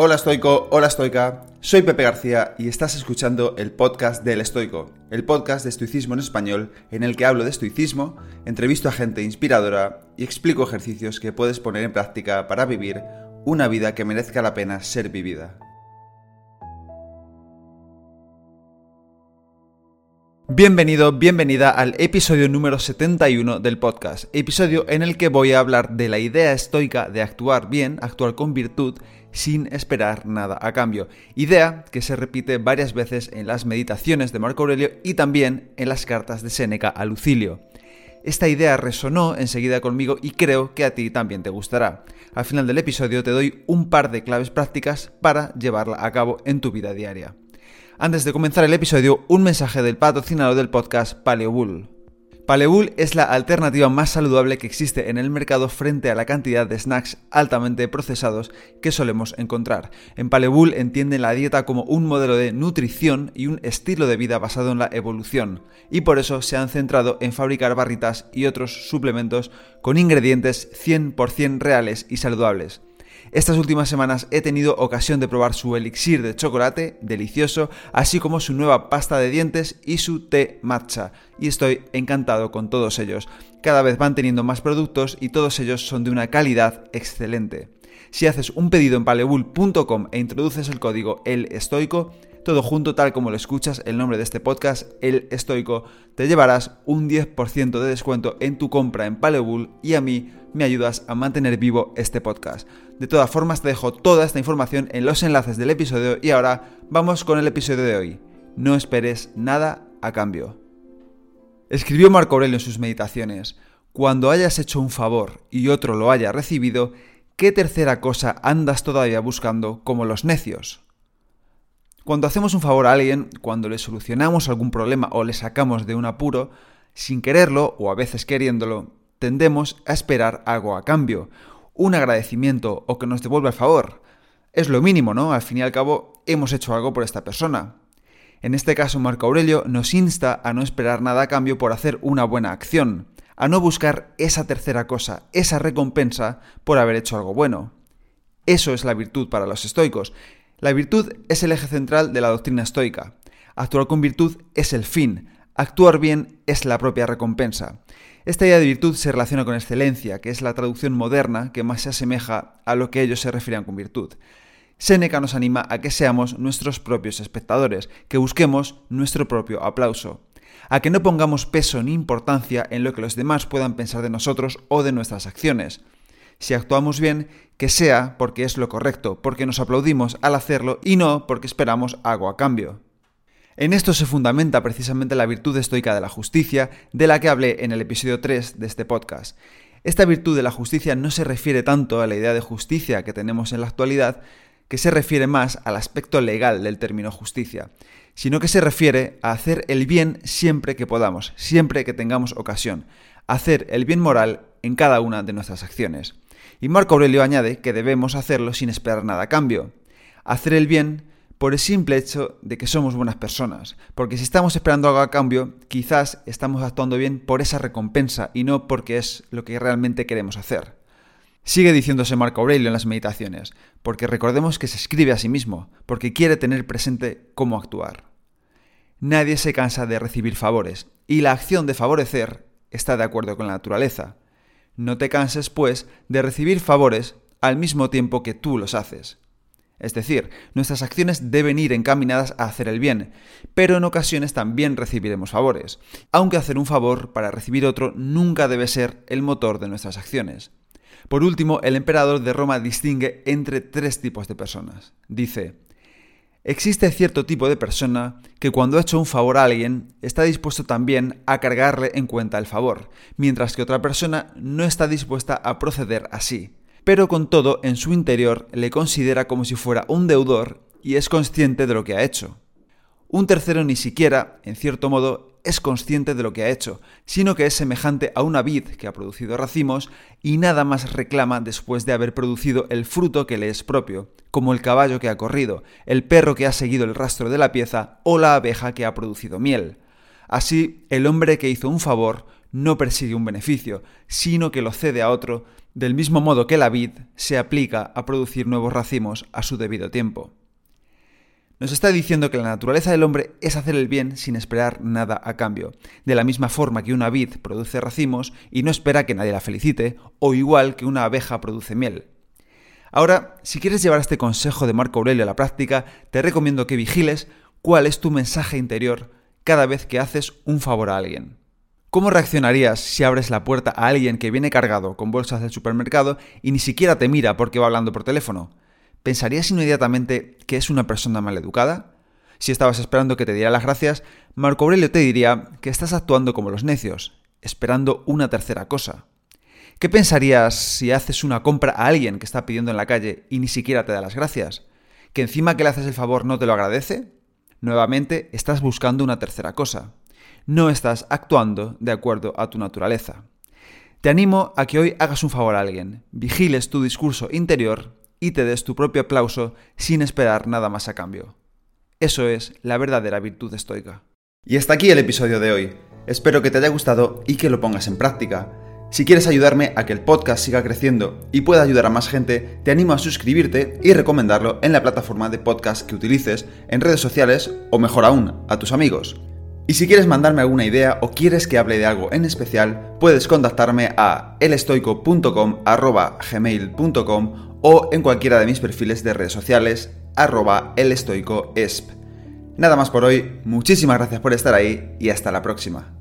Hola estoico, hola estoica, soy Pepe García y estás escuchando el podcast del estoico, el podcast de estoicismo en español en el que hablo de estoicismo, entrevisto a gente inspiradora y explico ejercicios que puedes poner en práctica para vivir una vida que merezca la pena ser vivida. Bienvenido, bienvenida al episodio número 71 del podcast, episodio en el que voy a hablar de la idea estoica de actuar bien, actuar con virtud, sin esperar nada a cambio. Idea que se repite varias veces en las meditaciones de Marco Aurelio y también en las cartas de Séneca a Lucilio. Esta idea resonó enseguida conmigo y creo que a ti también te gustará. Al final del episodio te doy un par de claves prácticas para llevarla a cabo en tu vida diaria. Antes de comenzar el episodio, un mensaje del patrocinador del podcast Paleobull. Paleobull es la alternativa más saludable que existe en el mercado frente a la cantidad de snacks altamente procesados que solemos encontrar. En Paleobull entienden la dieta como un modelo de nutrición y un estilo de vida basado en la evolución, y por eso se han centrado en fabricar barritas y otros suplementos con ingredientes 100% reales y saludables. Estas últimas semanas he tenido ocasión de probar su elixir de chocolate, delicioso, así como su nueva pasta de dientes y su té matcha, y estoy encantado con todos ellos. Cada vez van teniendo más productos y todos ellos son de una calidad excelente. Si haces un pedido en palebull.com e introduces el código El Estoico, todo junto tal como lo escuchas, el nombre de este podcast, El Estoico, te llevarás un 10% de descuento en tu compra en Paleobull y a mí me ayudas a mantener vivo este podcast. De todas formas, te dejo toda esta información en los enlaces del episodio y ahora vamos con el episodio de hoy. No esperes nada a cambio. Escribió Marco Aurelio en sus meditaciones, cuando hayas hecho un favor y otro lo haya recibido, ¿qué tercera cosa andas todavía buscando como los necios? Cuando hacemos un favor a alguien, cuando le solucionamos algún problema o le sacamos de un apuro, sin quererlo o a veces queriéndolo, tendemos a esperar algo a cambio, un agradecimiento o que nos devuelva el favor. Es lo mínimo, ¿no? Al fin y al cabo, hemos hecho algo por esta persona. En este caso, Marco Aurelio nos insta a no esperar nada a cambio por hacer una buena acción, a no buscar esa tercera cosa, esa recompensa por haber hecho algo bueno. Eso es la virtud para los estoicos. La virtud es el eje central de la doctrina estoica. Actuar con virtud es el fin, actuar bien es la propia recompensa. Esta idea de virtud se relaciona con excelencia, que es la traducción moderna que más se asemeja a lo que ellos se refieren con virtud. Séneca nos anima a que seamos nuestros propios espectadores, que busquemos nuestro propio aplauso, a que no pongamos peso ni importancia en lo que los demás puedan pensar de nosotros o de nuestras acciones. Si actuamos bien, que sea porque es lo correcto, porque nos aplaudimos al hacerlo y no porque esperamos algo a cambio. En esto se fundamenta precisamente la virtud estoica de la justicia, de la que hablé en el episodio 3 de este podcast. Esta virtud de la justicia no se refiere tanto a la idea de justicia que tenemos en la actualidad, que se refiere más al aspecto legal del término justicia, sino que se refiere a hacer el bien siempre que podamos, siempre que tengamos ocasión, hacer el bien moral en cada una de nuestras acciones. Y Marco Aurelio añade que debemos hacerlo sin esperar nada a cambio. Hacer el bien por el simple hecho de que somos buenas personas. Porque si estamos esperando algo a cambio, quizás estamos actuando bien por esa recompensa y no porque es lo que realmente queremos hacer. Sigue diciéndose Marco Aurelio en las meditaciones, porque recordemos que se escribe a sí mismo, porque quiere tener presente cómo actuar. Nadie se cansa de recibir favores, y la acción de favorecer está de acuerdo con la naturaleza. No te canses, pues, de recibir favores al mismo tiempo que tú los haces. Es decir, nuestras acciones deben ir encaminadas a hacer el bien, pero en ocasiones también recibiremos favores, aunque hacer un favor para recibir otro nunca debe ser el motor de nuestras acciones. Por último, el emperador de Roma distingue entre tres tipos de personas. Dice, existe cierto tipo de persona que cuando ha hecho un favor a alguien está dispuesto también a cargarle en cuenta el favor, mientras que otra persona no está dispuesta a proceder así pero con todo en su interior le considera como si fuera un deudor y es consciente de lo que ha hecho. Un tercero ni siquiera, en cierto modo, es consciente de lo que ha hecho, sino que es semejante a una vid que ha producido racimos y nada más reclama después de haber producido el fruto que le es propio, como el caballo que ha corrido, el perro que ha seguido el rastro de la pieza o la abeja que ha producido miel. Así, el hombre que hizo un favor no persigue un beneficio, sino que lo cede a otro del mismo modo que la vid se aplica a producir nuevos racimos a su debido tiempo. Nos está diciendo que la naturaleza del hombre es hacer el bien sin esperar nada a cambio, de la misma forma que una vid produce racimos y no espera que nadie la felicite, o igual que una abeja produce miel. Ahora, si quieres llevar este consejo de Marco Aurelio a la práctica, te recomiendo que vigiles cuál es tu mensaje interior cada vez que haces un favor a alguien. ¿Cómo reaccionarías si abres la puerta a alguien que viene cargado con bolsas del supermercado y ni siquiera te mira porque va hablando por teléfono? ¿Pensarías inmediatamente que es una persona maleducada? Si estabas esperando que te diera las gracias, Marco Aurelio te diría que estás actuando como los necios, esperando una tercera cosa. ¿Qué pensarías si haces una compra a alguien que está pidiendo en la calle y ni siquiera te da las gracias? ¿Que encima que le haces el favor no te lo agradece? Nuevamente, estás buscando una tercera cosa. No estás actuando de acuerdo a tu naturaleza. Te animo a que hoy hagas un favor a alguien, vigiles tu discurso interior y te des tu propio aplauso sin esperar nada más a cambio. Eso es la verdadera virtud estoica. Y hasta aquí el episodio de hoy. Espero que te haya gustado y que lo pongas en práctica. Si quieres ayudarme a que el podcast siga creciendo y pueda ayudar a más gente, te animo a suscribirte y recomendarlo en la plataforma de podcast que utilices, en redes sociales o mejor aún, a tus amigos. Y si quieres mandarme alguna idea o quieres que hable de algo en especial, puedes contactarme a elestoico.com@gmail.com o en cualquiera de mis perfiles de redes sociales arroba elestoicoesp. Nada más por hoy, muchísimas gracias por estar ahí y hasta la próxima.